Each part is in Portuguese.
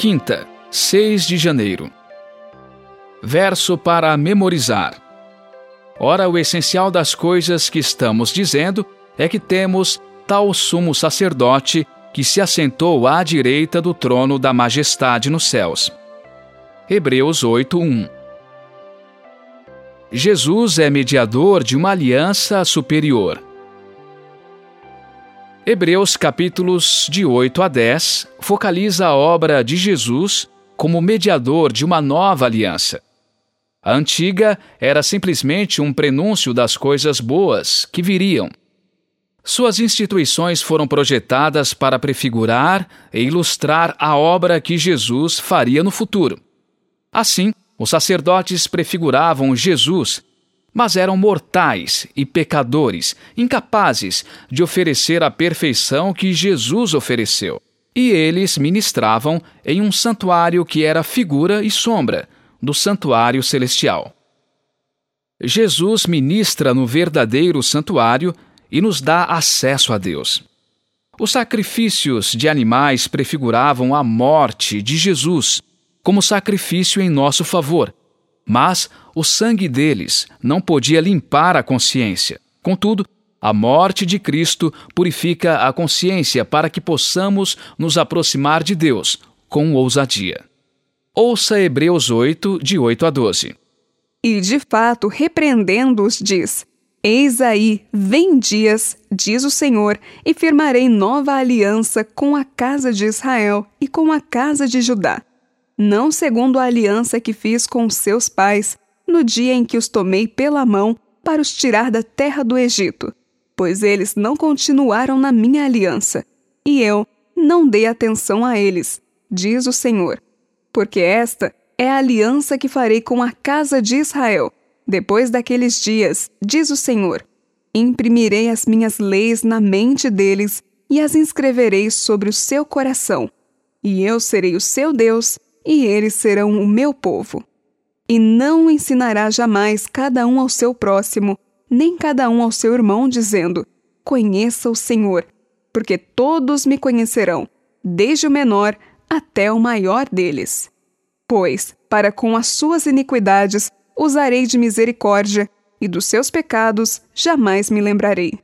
Quinta, 6 de janeiro. Verso para memorizar. Ora, o essencial das coisas que estamos dizendo é que temos tal sumo sacerdote que se assentou à direita do trono da majestade nos céus. Hebreus 8:1. Jesus é mediador de uma aliança superior. Hebreus capítulos de 8 a 10 focaliza a obra de Jesus como mediador de uma nova aliança. A antiga era simplesmente um prenúncio das coisas boas que viriam. Suas instituições foram projetadas para prefigurar e ilustrar a obra que Jesus faria no futuro. Assim, os sacerdotes prefiguravam Jesus mas eram mortais e pecadores, incapazes de oferecer a perfeição que Jesus ofereceu. E eles ministravam em um santuário que era figura e sombra do santuário celestial. Jesus ministra no verdadeiro santuário e nos dá acesso a Deus. Os sacrifícios de animais prefiguravam a morte de Jesus como sacrifício em nosso favor mas o sangue deles não podia limpar a consciência. Contudo, a morte de Cristo purifica a consciência para que possamos nos aproximar de Deus com ousadia. Ouça Hebreus 8, de 8 a 12. E de fato, repreendendo-os, diz: Eis aí, vem dias, diz o Senhor, e firmarei nova aliança com a casa de Israel e com a casa de Judá não segundo a aliança que fiz com seus pais, no dia em que os tomei pela mão para os tirar da terra do Egito, pois eles não continuaram na minha aliança, e eu não dei atenção a eles, diz o Senhor. Porque esta é a aliança que farei com a casa de Israel. Depois daqueles dias, diz o Senhor, imprimirei as minhas leis na mente deles e as inscreverei sobre o seu coração. E eu serei o seu Deus e eles serão o meu povo. E não ensinará jamais cada um ao seu próximo, nem cada um ao seu irmão, dizendo: Conheça o Senhor, porque todos me conhecerão, desde o menor até o maior deles. Pois, para com as suas iniquidades, usarei de misericórdia, e dos seus pecados jamais me lembrarei.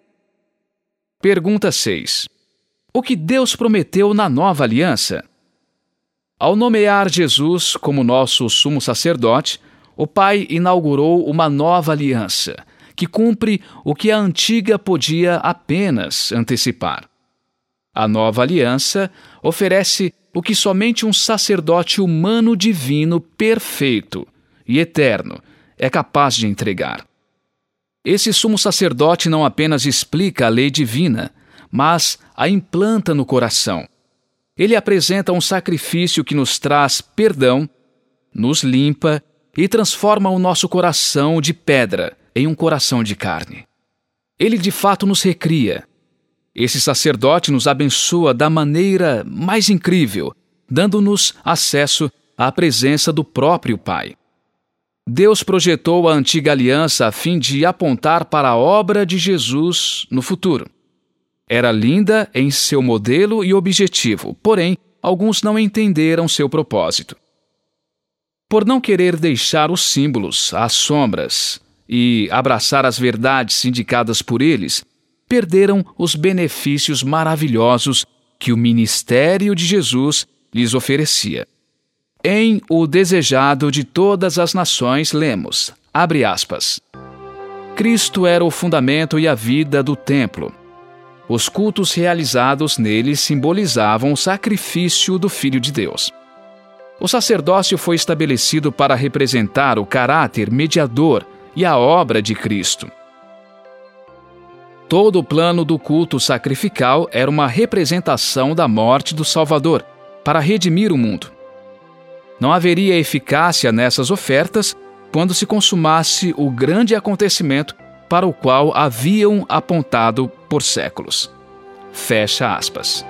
Pergunta 6. O que Deus prometeu na nova aliança? Ao nomear Jesus como nosso sumo sacerdote, o Pai inaugurou uma nova aliança, que cumpre o que a antiga podia apenas antecipar. A nova aliança oferece o que somente um sacerdote humano divino perfeito e eterno é capaz de entregar. Esse sumo sacerdote não apenas explica a lei divina, mas a implanta no coração ele apresenta um sacrifício que nos traz perdão, nos limpa e transforma o nosso coração de pedra em um coração de carne. Ele de fato nos recria. Esse sacerdote nos abençoa da maneira mais incrível, dando-nos acesso à presença do próprio Pai. Deus projetou a antiga aliança a fim de apontar para a obra de Jesus no futuro. Era linda em seu modelo e objetivo, porém, alguns não entenderam seu propósito. Por não querer deixar os símbolos, as sombras e abraçar as verdades indicadas por eles, perderam os benefícios maravilhosos que o ministério de Jesus lhes oferecia. Em O Desejado de Todas as Nações, lemos, abre aspas, Cristo era o fundamento e a vida do templo os cultos realizados nele simbolizavam o sacrifício do Filho de Deus. O sacerdócio foi estabelecido para representar o caráter mediador e a obra de Cristo. Todo o plano do culto sacrificial era uma representação da morte do Salvador, para redimir o mundo. Não haveria eficácia nessas ofertas quando se consumasse o grande acontecimento para o qual haviam apontado por séculos. Fecha aspas.